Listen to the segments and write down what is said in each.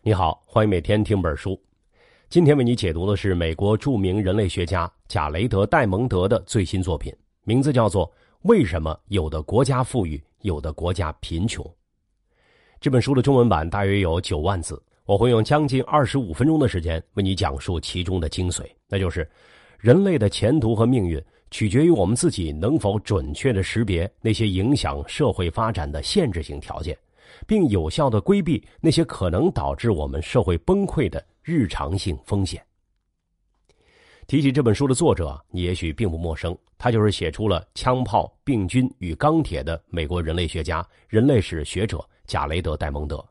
你好，欢迎每天听本书。今天为你解读的是美国著名人类学家贾雷德·戴蒙德的最新作品，名字叫做《为什么有的国家富裕，有的国家贫穷》。这本书的中文版大约有九万字，我会用将近二十五分钟的时间为你讲述其中的精髓，那就是人类的前途和命运取决于我们自己能否准确的识别那些影响社会发展的限制性条件。并有效的规避那些可能导致我们社会崩溃的日常性风险。提起这本书的作者，你也许并不陌生，他就是写出了《枪炮、病菌与钢铁》的美国人类学家、人类史学者贾雷德·戴蒙德。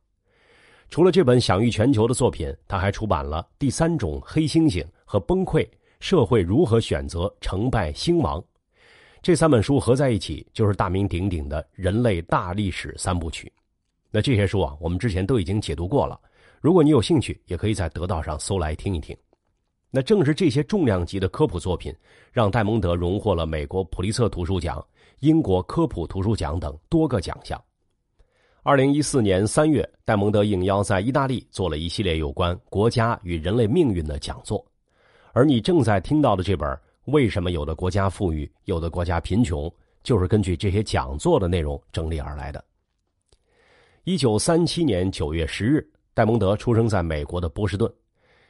除了这本享誉全球的作品，他还出版了《第三种黑猩猩》和《崩溃：社会如何选择成败兴亡》这三本书合在一起，就是大名鼎鼎的人类大历史三部曲。那这些书啊，我们之前都已经解读过了。如果你有兴趣，也可以在得到上搜来听一听。那正是这些重量级的科普作品，让戴蒙德荣获了美国普利策图书奖、英国科普图书奖等多个奖项。二零一四年三月，戴蒙德应邀在意大利做了一系列有关国家与人类命运的讲座。而你正在听到的这本《为什么有的国家富裕，有的国家贫穷》，就是根据这些讲座的内容整理而来的。一九三七年九月十日，戴蒙德出生在美国的波士顿。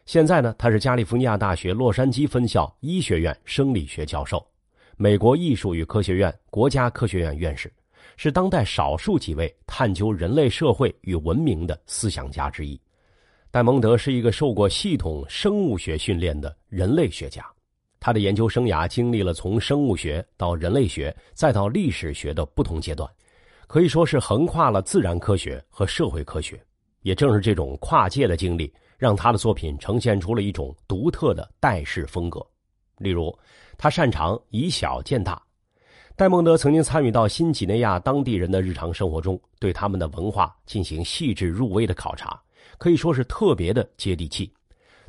现在呢，他是加利福尼亚大学洛杉矶分校医学院生理学教授，美国艺术与科学院国家科学院院士，是当代少数几位探究人类社会与文明的思想家之一。戴蒙德是一个受过系统生物学训练的人类学家，他的研究生涯经历了从生物学到人类学再到历史学的不同阶段。可以说是横跨了自然科学和社会科学，也正是这种跨界的经历，让他的作品呈现出了一种独特的代式风格。例如，他擅长以小见大。戴蒙德曾经参与到新几内亚当地人的日常生活中，对他们的文化进行细致入微的考察，可以说是特别的接地气。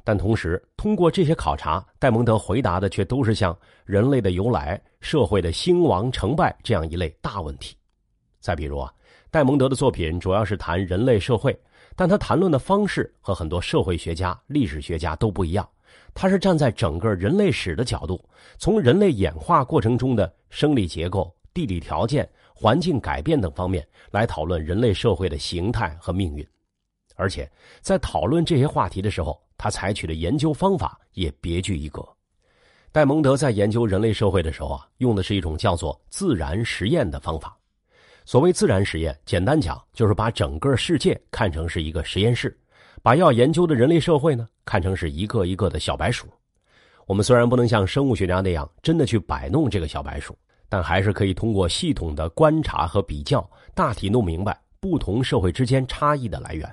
但同时，通过这些考察，戴蒙德回答的却都是像人类的由来、社会的兴亡成败这样一类大问题。再比如啊，戴蒙德的作品主要是谈人类社会，但他谈论的方式和很多社会学家、历史学家都不一样。他是站在整个人类史的角度，从人类演化过程中的生理结构、地理条件、环境改变等方面来讨论人类社会的形态和命运。而且在讨论这些话题的时候，他采取的研究方法也别具一格。戴蒙德在研究人类社会的时候啊，用的是一种叫做自然实验的方法。所谓自然实验，简单讲就是把整个世界看成是一个实验室，把要研究的人类社会呢看成是一个一个的小白鼠。我们虽然不能像生物学家那样真的去摆弄这个小白鼠，但还是可以通过系统的观察和比较，大体弄明白不同社会之间差异的来源。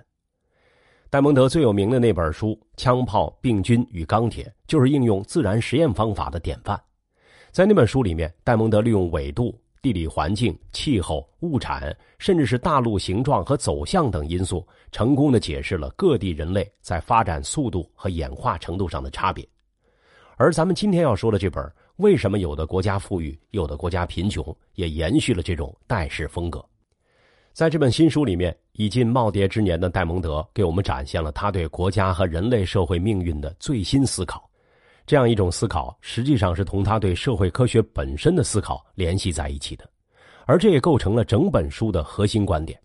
戴蒙德最有名的那本书《枪炮、病菌与钢铁》就是应用自然实验方法的典范。在那本书里面，戴蒙德利用纬度。地理环境、气候、物产，甚至是大陆形状和走向等因素，成功的解释了各地人类在发展速度和演化程度上的差别。而咱们今天要说的这本《为什么有的国家富裕，有的国家贫穷》，也延续了这种代式风格。在这本新书里面，已近耄耋之年的戴蒙德给我们展现了他对国家和人类社会命运的最新思考。这样一种思考，实际上是同他对社会科学本身的思考联系在一起的，而这也构成了整本书的核心观点。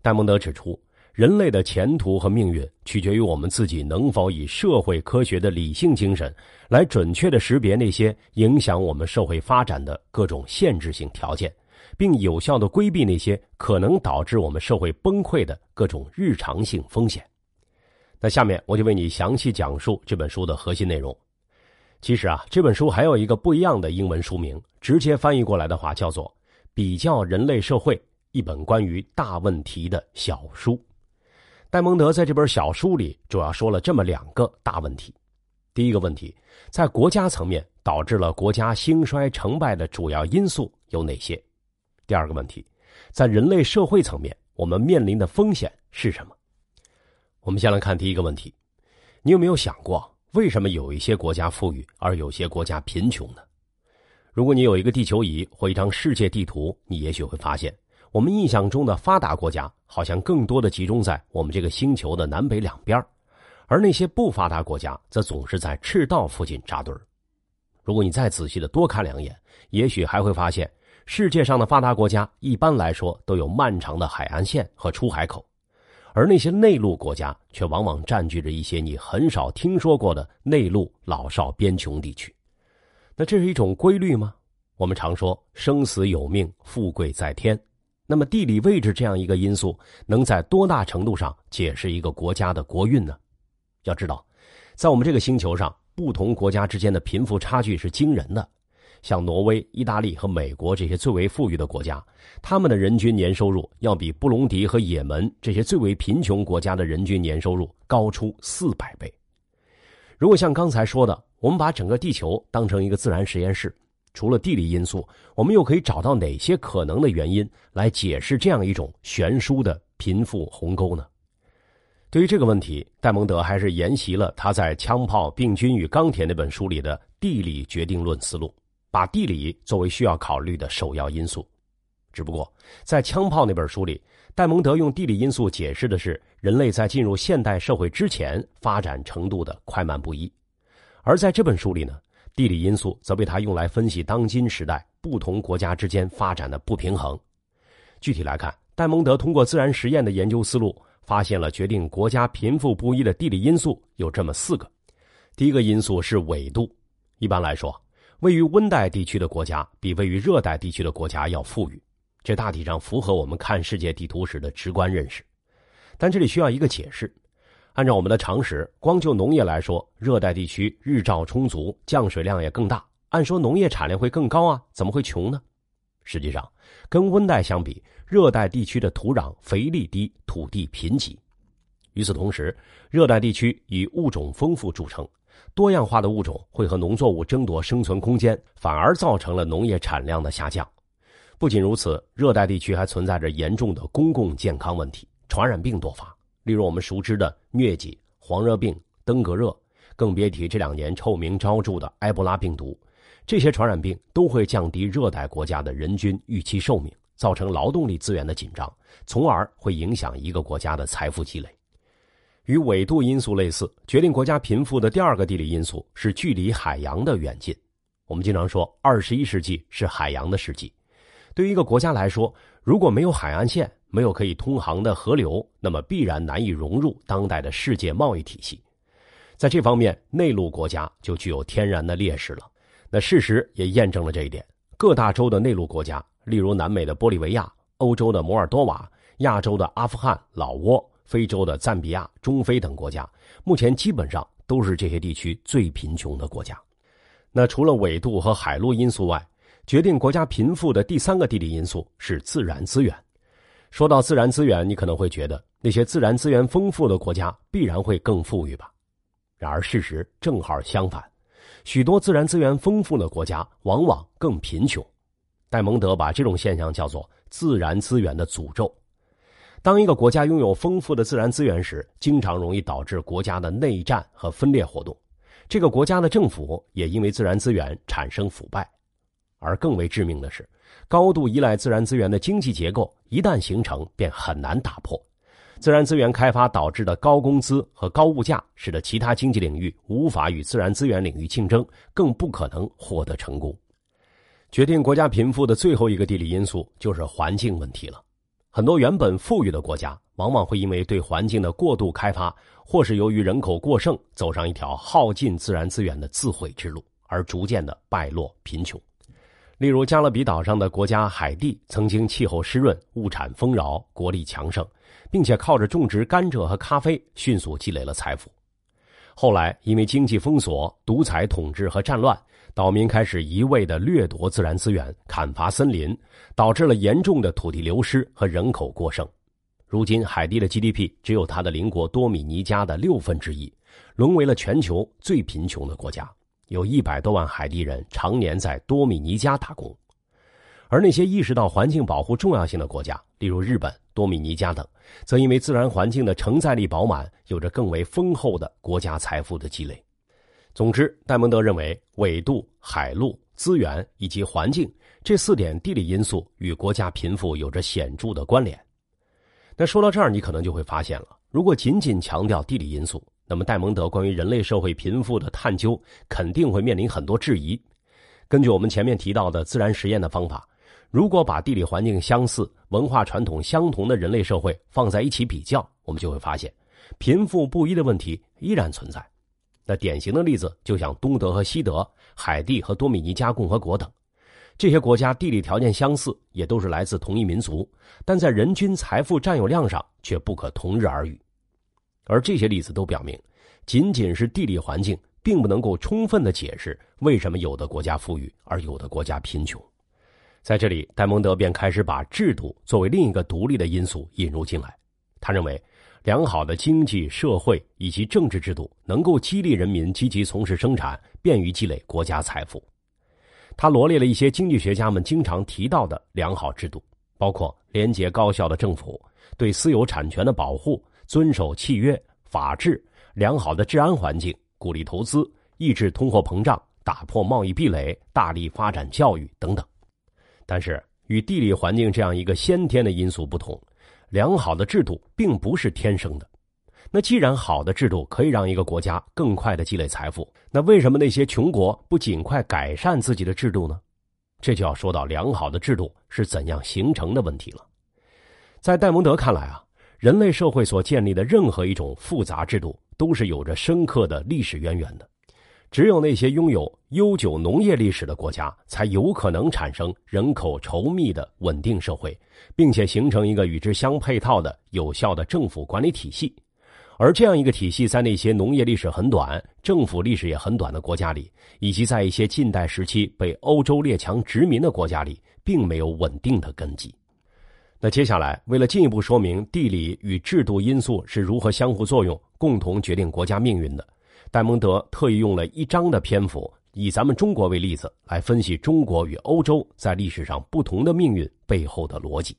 戴蒙德指出，人类的前途和命运取决于我们自己能否以社会科学的理性精神，来准确的识别那些影响我们社会发展的各种限制性条件，并有效的规避那些可能导致我们社会崩溃的各种日常性风险。那下面我就为你详细讲述这本书的核心内容。其实啊，这本书还有一个不一样的英文书名，直接翻译过来的话叫做《比较人类社会：一本关于大问题的小书》。戴蒙德在这本小书里主要说了这么两个大问题：第一个问题，在国家层面导致了国家兴衰成败的主要因素有哪些？第二个问题，在人类社会层面，我们面临的风险是什么？我们先来看第一个问题，你有没有想过？为什么有一些国家富裕，而有些国家贫穷呢？如果你有一个地球仪或一张世界地图，你也许会发现，我们印象中的发达国家好像更多的集中在我们这个星球的南北两边而那些不发达国家则总是在赤道附近扎堆儿。如果你再仔细的多看两眼，也许还会发现，世界上的发达国家一般来说都有漫长的海岸线和出海口，而那些内陆国家却往往占据着一些你很少听说过的内陆老少边穷地区。那这是一种规律吗？我们常说生死有命，富贵在天。那么地理位置这样一个因素，能在多大程度上解释一个国家的国运呢？要知道，在我们这个星球上。不同国家之间的贫富差距是惊人的，像挪威、意大利和美国这些最为富裕的国家，他们的人均年收入要比布隆迪和也门这些最为贫穷国家的人均年收入高出四百倍。如果像刚才说的，我们把整个地球当成一个自然实验室，除了地理因素，我们又可以找到哪些可能的原因来解释这样一种悬殊的贫富鸿沟呢？对于这个问题，戴蒙德还是沿袭了他在《枪炮、病菌与钢铁》那本书里的地理决定论思路，把地理作为需要考虑的首要因素。只不过，在《枪炮》那本书里，戴蒙德用地理因素解释的是人类在进入现代社会之前发展程度的快慢不一，而在这本书里呢，地理因素则被他用来分析当今时代不同国家之间发展的不平衡。具体来看，戴蒙德通过自然实验的研究思路。发现了决定国家贫富不一的地理因素有这么四个，第一个因素是纬度。一般来说，位于温带地区的国家比位于热带地区的国家要富裕，这大体上符合我们看世界地图时的直观认识。但这里需要一个解释。按照我们的常识，光就农业来说，热带地区日照充足，降水量也更大，按说农业产量会更高啊，怎么会穷呢？实际上，跟温带相比，热带地区的土壤肥力低，土地贫瘠。与此同时，热带地区以物种丰富著称，多样化的物种会和农作物争夺生存空间，反而造成了农业产量的下降。不仅如此，热带地区还存在着严重的公共健康问题，传染病多发，例如我们熟知的疟疾、黄热病、登革热，更别提这两年臭名昭著的埃博拉病毒。这些传染病都会降低热带国家的人均预期寿命，造成劳动力资源的紧张，从而会影响一个国家的财富积累。与纬度因素类似，决定国家贫富的第二个地理因素是距离海洋的远近。我们经常说，二十一世纪是海洋的世纪。对于一个国家来说，如果没有海岸线，没有可以通航的河流，那么必然难以融入当代的世界贸易体系。在这方面，内陆国家就具有天然的劣势了。那事实也验证了这一点。各大洲的内陆国家，例如南美的玻利维亚、欧洲的摩尔多瓦、亚洲的阿富汗、老挝、非洲的赞比亚、中非等国家，目前基本上都是这些地区最贫穷的国家。那除了纬度和海陆因素外，决定国家贫富的第三个地理因素是自然资源。说到自然资源，你可能会觉得那些自然资源丰富的国家必然会更富裕吧？然而事实正好相反。许多自然资源丰富的国家往往更贫穷，戴蒙德把这种现象叫做“自然资源的诅咒”。当一个国家拥有丰富的自然资源时，经常容易导致国家的内战和分裂活动。这个国家的政府也因为自然资源产生腐败，而更为致命的是，高度依赖自然资源的经济结构一旦形成，便很难打破。自然资源开发导致的高工资和高物价，使得其他经济领域无法与自然资源领域竞争，更不可能获得成功。决定国家贫富的最后一个地理因素就是环境问题了。很多原本富裕的国家，往往会因为对环境的过度开发，或是由于人口过剩，走上一条耗尽自然资源的自毁之路，而逐渐的败落贫穷。例如，加勒比岛上的国家海地，曾经气候湿润，物产丰饶，国力强盛。并且靠着种植甘蔗和咖啡迅速积累了财富，后来因为经济封锁、独裁统治和战乱，岛民开始一味的掠夺自然资源、砍伐森林，导致了严重的土地流失和人口过剩。如今，海地的 GDP 只有它的邻国多米尼加的六分之一，沦为了全球最贫穷的国家。有一百多万海地人常年在多米尼加打工。而那些意识到环境保护重要性的国家，例如日本、多米尼加等，则因为自然环境的承载力饱满，有着更为丰厚的国家财富的积累。总之，戴蒙德认为，纬度、海陆资源以及环境这四点地理因素与国家贫富有着显著的关联。那说到这儿，你可能就会发现了，如果仅仅强调地理因素，那么戴蒙德关于人类社会贫富的探究肯定会面临很多质疑。根据我们前面提到的自然实验的方法，如果把地理环境相似、文化传统相同的人类社会放在一起比较，我们就会发现，贫富不一的问题依然存在。那典型的例子就像东德和西德、海地和多米尼加共和国等。这些国家地理条件相似，也都是来自同一民族，但在人均财富占有量上却不可同日而语。而这些例子都表明，仅仅是地理环境，并不能够充分的解释为什么有的国家富裕而有的国家贫穷。在这里，戴蒙德便开始把制度作为另一个独立的因素引入进来。他认为，良好的经济社会以及政治制度能够激励人民积极从事生产，便于积累国家财富。他罗列了一些经济学家们经常提到的良好制度，包括廉洁高效的政府、对私有产权的保护、遵守契约、法治、良好的治安环境、鼓励投资、抑制通货膨胀、打破贸易壁垒、大力发展教育等等。但是，与地理环境这样一个先天的因素不同，良好的制度并不是天生的。那既然好的制度可以让一个国家更快的积累财富，那为什么那些穷国不尽快改善自己的制度呢？这就要说到良好的制度是怎样形成的问题了。在戴蒙德看来啊，人类社会所建立的任何一种复杂制度都是有着深刻的历史渊源的。只有那些拥有悠久农业历史的国家，才有可能产生人口稠密的稳定社会，并且形成一个与之相配套的有效的政府管理体系。而这样一个体系，在那些农业历史很短、政府历史也很短的国家里，以及在一些近代时期被欧洲列强殖民的国家里，并没有稳定的根基。那接下来，为了进一步说明地理与制度因素是如何相互作用、共同决定国家命运的，戴蒙德特意用了一章的篇幅，以咱们中国为例子，来分析中国与欧洲在历史上不同的命运背后的逻辑。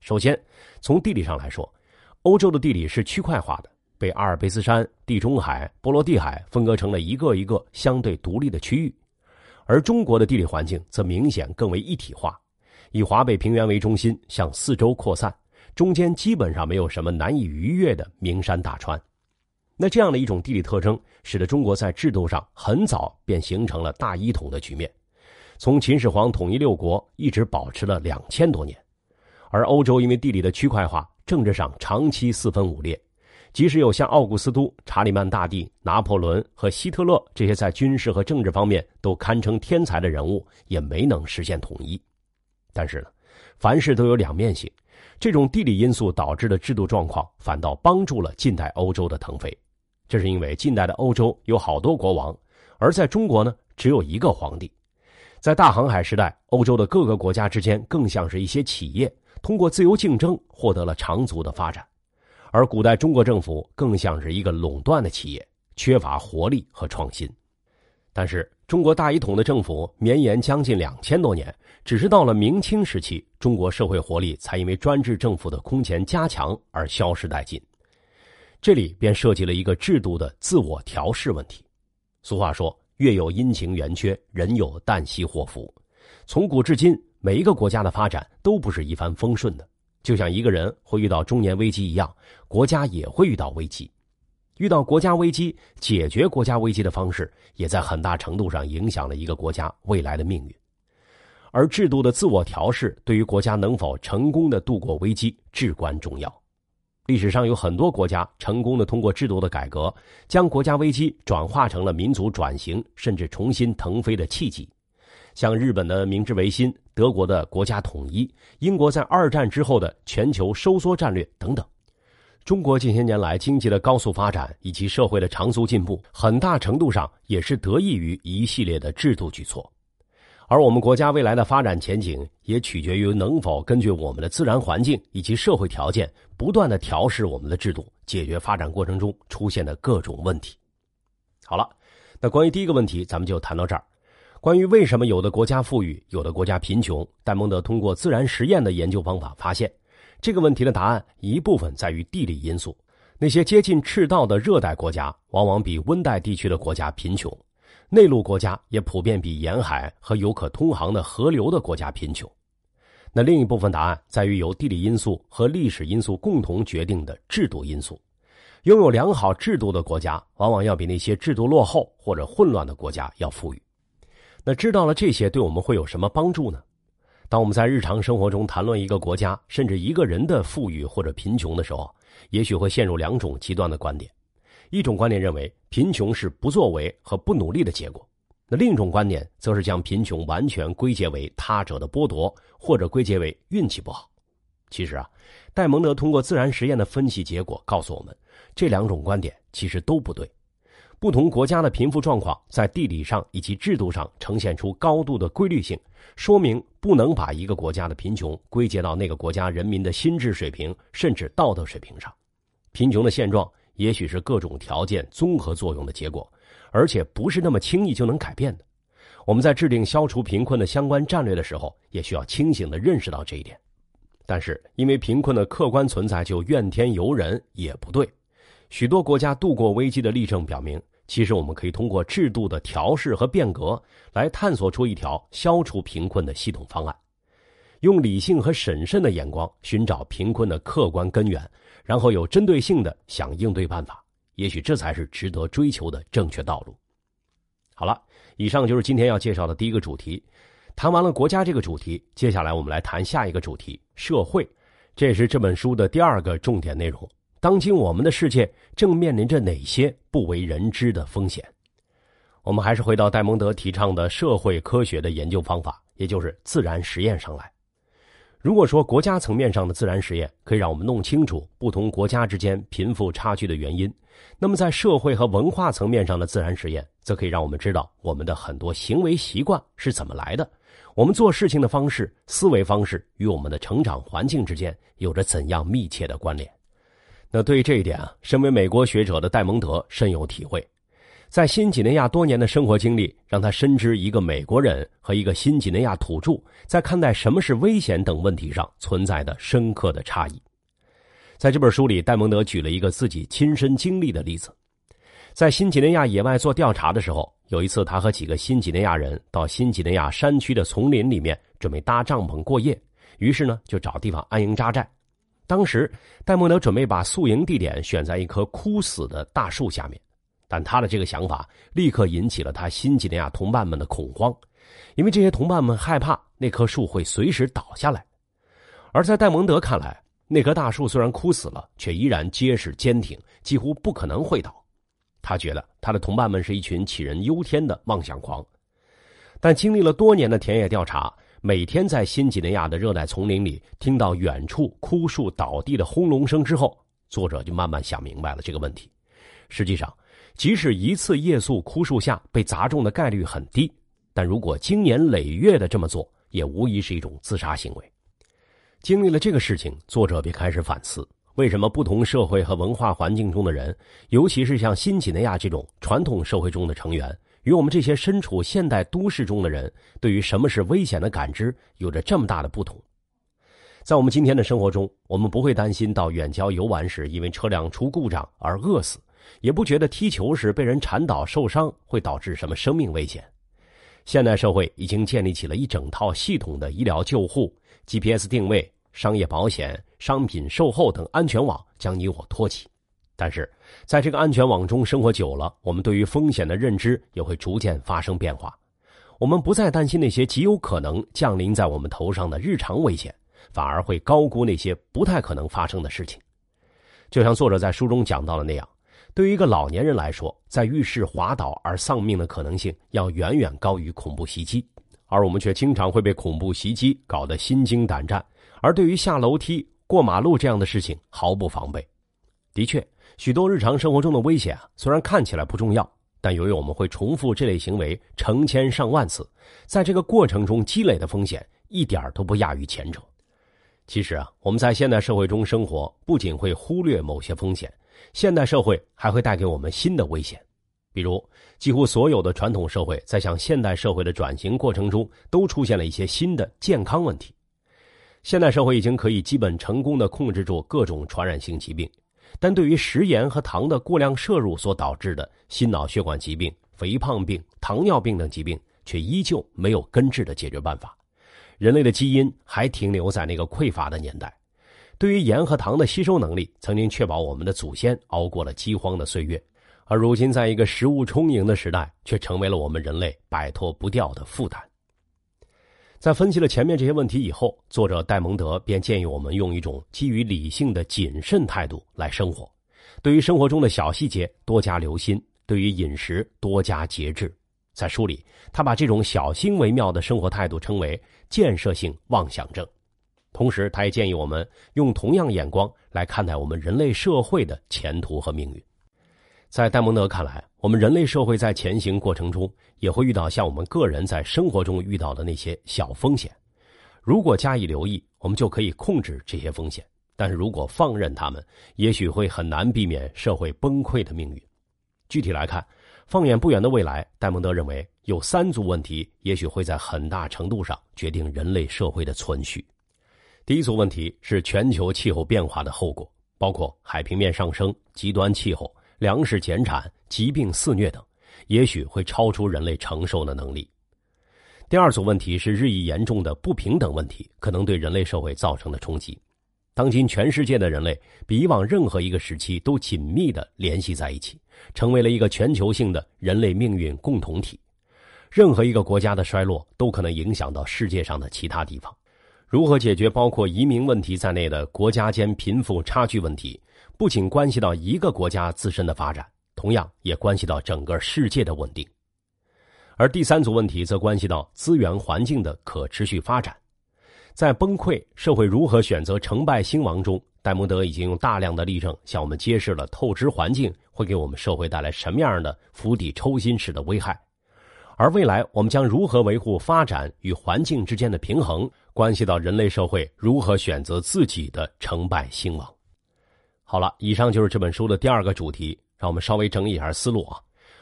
首先，从地理上来说，欧洲的地理是区块化的。被阿尔卑斯山、地中海、波罗的海分割成了一个一个相对独立的区域，而中国的地理环境则明显更为一体化，以华北平原为中心向四周扩散，中间基本上没有什么难以逾越的名山大川。那这样的一种地理特征，使得中国在制度上很早便形成了大一统的局面，从秦始皇统一六国一直保持了两千多年，而欧洲因为地理的区块化，政治上长期四分五裂。即使有像奥古斯都、查理曼大帝、拿破仑和希特勒这些在军事和政治方面都堪称天才的人物，也没能实现统一。但是呢，凡事都有两面性，这种地理因素导致的制度状况，反倒帮助了近代欧洲的腾飞。这是因为近代的欧洲有好多国王，而在中国呢，只有一个皇帝。在大航海时代，欧洲的各个国家之间更像是一些企业，通过自由竞争获得了长足的发展。而古代中国政府更像是一个垄断的企业，缺乏活力和创新。但是，中国大一统的政府绵延将近两千多年，只是到了明清时期，中国社会活力才因为专制政府的空前加强而消失殆尽。这里便涉及了一个制度的自我调试问题。俗话说：“月有阴晴圆缺，人有旦夕祸福。”从古至今，每一个国家的发展都不是一帆风顺的。就像一个人会遇到中年危机一样，国家也会遇到危机。遇到国家危机，解决国家危机的方式，也在很大程度上影响了一个国家未来的命运。而制度的自我调试，对于国家能否成功的度过危机至关重要。历史上有很多国家成功的通过制度的改革，将国家危机转化成了民族转型甚至重新腾飞的契机。像日本的明治维新、德国的国家统一、英国在二战之后的全球收缩战略等等，中国近些年来经济的高速发展以及社会的长足进步，很大程度上也是得益于一系列的制度举措。而我们国家未来的发展前景，也取决于能否根据我们的自然环境以及社会条件，不断的调试我们的制度，解决发展过程中出现的各种问题。好了，那关于第一个问题，咱们就谈到这儿。关于为什么有的国家富裕，有的国家贫穷，戴蒙德通过自然实验的研究方法发现，这个问题的答案一部分在于地理因素。那些接近赤道的热带国家，往往比温带地区的国家贫穷；内陆国家也普遍比沿海和有可通航的河流的国家贫穷。那另一部分答案在于由地理因素和历史因素共同决定的制度因素。拥有良好制度的国家，往往要比那些制度落后或者混乱的国家要富裕。那知道了这些，对我们会有什么帮助呢？当我们在日常生活中谈论一个国家甚至一个人的富裕或者贫穷的时候，也许会陷入两种极端的观点。一种观点认为贫穷是不作为和不努力的结果，那另一种观点则是将贫穷完全归结为他者的剥夺，或者归结为运气不好。其实啊，戴蒙德通过自然实验的分析结果告诉我们。这两种观点其实都不对。不同国家的贫富状况在地理上以及制度上呈现出高度的规律性，说明不能把一个国家的贫穷归结到那个国家人民的心智水平甚至道德水平上。贫穷的现状也许是各种条件综合作用的结果，而且不是那么轻易就能改变的。我们在制定消除贫困的相关战略的时候，也需要清醒的认识到这一点。但是，因为贫困的客观存在就怨天尤人也不对。许多国家度过危机的例证表明，其实我们可以通过制度的调试和变革来探索出一条消除贫困的系统方案，用理性和审慎的眼光寻找贫困的客观根源，然后有针对性的想应对办法。也许这才是值得追求的正确道路。好了，以上就是今天要介绍的第一个主题。谈完了国家这个主题，接下来我们来谈下一个主题——社会。这也是这本书的第二个重点内容。当今我们的世界正面临着哪些不为人知的风险？我们还是回到戴蒙德提倡的社会科学的研究方法，也就是自然实验上来。如果说国家层面上的自然实验可以让我们弄清楚不同国家之间贫富差距的原因，那么在社会和文化层面上的自然实验，则可以让我们知道我们的很多行为习惯是怎么来的，我们做事情的方式、思维方式与我们的成长环境之间有着怎样密切的关联。那对于这一点啊，身为美国学者的戴蒙德深有体会，在新几内亚多年的生活经历，让他深知一个美国人和一个新几内亚土著在看待什么是危险等问题上存在的深刻的差异。在这本书里，戴蒙德举了一个自己亲身经历的例子，在新几内亚野外做调查的时候，有一次他和几个新几内亚人到新几内亚山区的丛林里面准备搭帐篷过夜，于是呢就找地方安营扎寨。当时，戴蒙德准备把宿营地点选在一棵枯死的大树下面，但他的这个想法立刻引起了他新几内亚同伴们的恐慌，因为这些同伴们害怕那棵树会随时倒下来。而在戴蒙德看来，那棵大树虽然枯死了，却依然结实坚挺，几乎不可能会倒。他觉得他的同伴们是一群杞人忧天的妄想狂，但经历了多年的田野调查。每天在新几内亚的热带丛林里听到远处枯树倒地的轰隆声之后，作者就慢慢想明白了这个问题。实际上，即使一次夜宿枯树下被砸中的概率很低，但如果经年累月的这么做，也无疑是一种自杀行为。经历了这个事情，作者便开始反思：为什么不同社会和文化环境中的人，尤其是像新几内亚这种传统社会中的成员？与我们这些身处现代都市中的人，对于什么是危险的感知有着这么大的不同。在我们今天的生活中，我们不会担心到远郊游玩时因为车辆出故障而饿死，也不觉得踢球时被人铲倒受伤会导致什么生命危险。现代社会已经建立起了一整套系统的医疗救护、GPS 定位、商业保险、商品售后等安全网，将你我托起。但是，在这个安全网中生活久了，我们对于风险的认知也会逐渐发生变化。我们不再担心那些极有可能降临在我们头上的日常危险，反而会高估那些不太可能发生的事情。就像作者在书中讲到的那样，对于一个老年人来说，在浴室滑倒而丧命的可能性要远远高于恐怖袭击，而我们却经常会被恐怖袭击搞得心惊胆战，而对于下楼梯、过马路这样的事情毫不防备。的确。许多日常生活中的危险啊，虽然看起来不重要，但由于我们会重复这类行为成千上万次，在这个过程中积累的风险一点都不亚于前者。其实啊，我们在现代社会中生活，不仅会忽略某些风险，现代社会还会带给我们新的危险。比如，几乎所有的传统社会在向现代社会的转型过程中，都出现了一些新的健康问题。现代社会已经可以基本成功的控制住各种传染性疾病。但对于食盐和糖的过量摄入所导致的心脑血管疾病、肥胖病、糖尿病等疾病，却依旧没有根治的解决办法。人类的基因还停留在那个匮乏的年代，对于盐和糖的吸收能力，曾经确保我们的祖先熬过了饥荒的岁月。而如今，在一个食物充盈的时代，却成为了我们人类摆脱不掉的负担。在分析了前面这些问题以后，作者戴蒙德便建议我们用一种基于理性的谨慎态度来生活，对于生活中的小细节多加留心，对于饮食多加节制。在书里，他把这种小心为妙的生活态度称为建设性妄想症。同时，他也建议我们用同样眼光来看待我们人类社会的前途和命运。在戴蒙德看来，我们人类社会在前行过程中也会遇到像我们个人在生活中遇到的那些小风险。如果加以留意，我们就可以控制这些风险；但是如果放任他们，也许会很难避免社会崩溃的命运。具体来看，放眼不远的未来，戴蒙德认为有三组问题，也许会在很大程度上决定人类社会的存续。第一组问题是全球气候变化的后果，包括海平面上升、极端气候。粮食减产、疾病肆虐等，也许会超出人类承受的能力。第二组问题是日益严重的不平等问题，可能对人类社会造成的冲击。当今全世界的人类比以往任何一个时期都紧密的联系在一起，成为了一个全球性的人类命运共同体。任何一个国家的衰落都可能影响到世界上的其他地方。如何解决包括移民问题在内的国家间贫富差距问题？不仅关系到一个国家自身的发展，同样也关系到整个世界的稳定。而第三组问题则关系到资源环境的可持续发展。在崩溃社会如何选择成败兴亡中，戴蒙德已经用大量的例证向我们揭示了透支环境会给我们社会带来什么样的釜底抽薪式的危害。而未来我们将如何维护发展与环境之间的平衡，关系到人类社会如何选择自己的成败兴亡。好了，以上就是这本书的第二个主题。让我们稍微整理一下思路啊。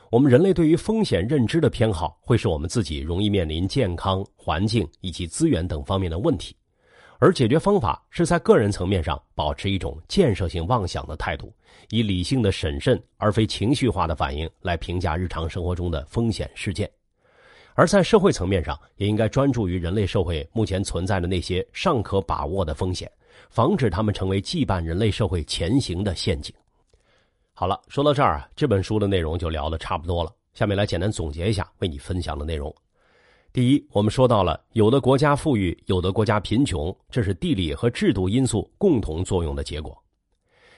我们人类对于风险认知的偏好，会使我们自己容易面临健康、环境以及资源等方面的问题。而解决方法是在个人层面上保持一种建设性妄想的态度，以理性的审慎而非情绪化的反应来评价日常生活中的风险事件。而在社会层面上，也应该专注于人类社会目前存在的那些尚可把握的风险。防止他们成为羁绊人类社会前行的陷阱。好了，说到这儿啊，这本书的内容就聊得差不多了。下面来简单总结一下为你分享的内容。第一，我们说到了有的国家富裕，有的国家贫穷，这是地理和制度因素共同作用的结果。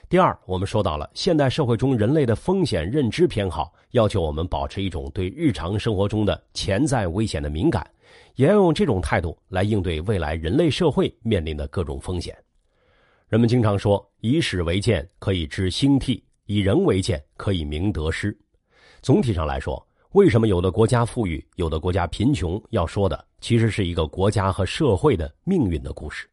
第二，我们说到了现代社会中人类的风险认知偏好，要求我们保持一种对日常生活中的潜在危险的敏感，也要用这种态度来应对未来人类社会面临的各种风险。人们经常说，以史为鉴可以知兴替，以人为鉴可以明得失。总体上来说，为什么有的国家富裕，有的国家贫穷？要说的其实是一个国家和社会的命运的故事。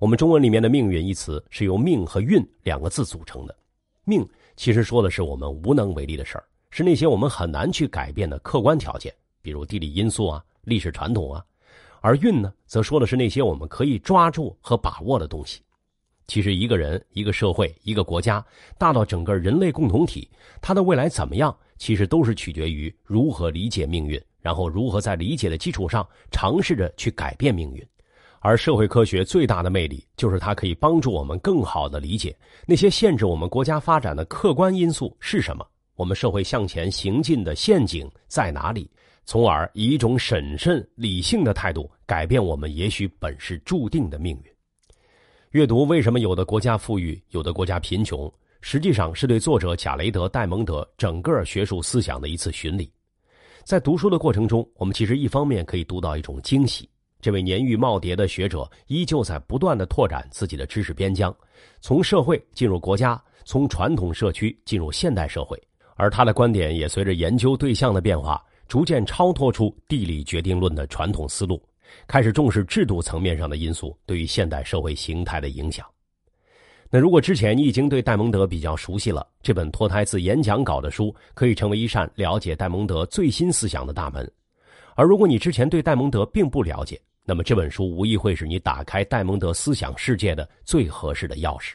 我们中文里面的“命运”一词是由“命”和“运”两个字组成的。命其实说的是我们无能为力的事儿，是那些我们很难去改变的客观条件，比如地理因素啊、历史传统啊。而运呢，则说的是那些我们可以抓住和把握的东西。其实，一个人、一个社会、一个国家，大到整个人类共同体，它的未来怎么样，其实都是取决于如何理解命运，然后如何在理解的基础上尝试着去改变命运。而社会科学最大的魅力，就是它可以帮助我们更好的理解那些限制我们国家发展的客观因素是什么，我们社会向前行进的陷阱在哪里，从而以一种审慎理性的态度改变我们也许本是注定的命运。阅读为什么有的国家富裕，有的国家贫穷，实际上是对作者贾雷德·戴蒙德整个学术思想的一次巡礼。在读书的过程中，我们其实一方面可以读到一种惊喜：这位年逾耄耋的学者依旧在不断的拓展自己的知识边疆，从社会进入国家，从传统社区进入现代社会，而他的观点也随着研究对象的变化，逐渐超脱出地理决定论的传统思路。开始重视制度层面上的因素对于现代社会形态的影响。那如果之前你已经对戴蒙德比较熟悉了，这本脱胎自演讲稿的书可以成为一扇了解戴蒙德最新思想的大门。而如果你之前对戴蒙德并不了解，那么这本书无疑会是你打开戴蒙德思想世界的最合适的钥匙。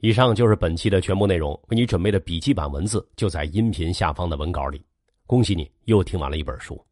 以上就是本期的全部内容，为你准备的笔记版文字就在音频下方的文稿里。恭喜你又听完了一本书。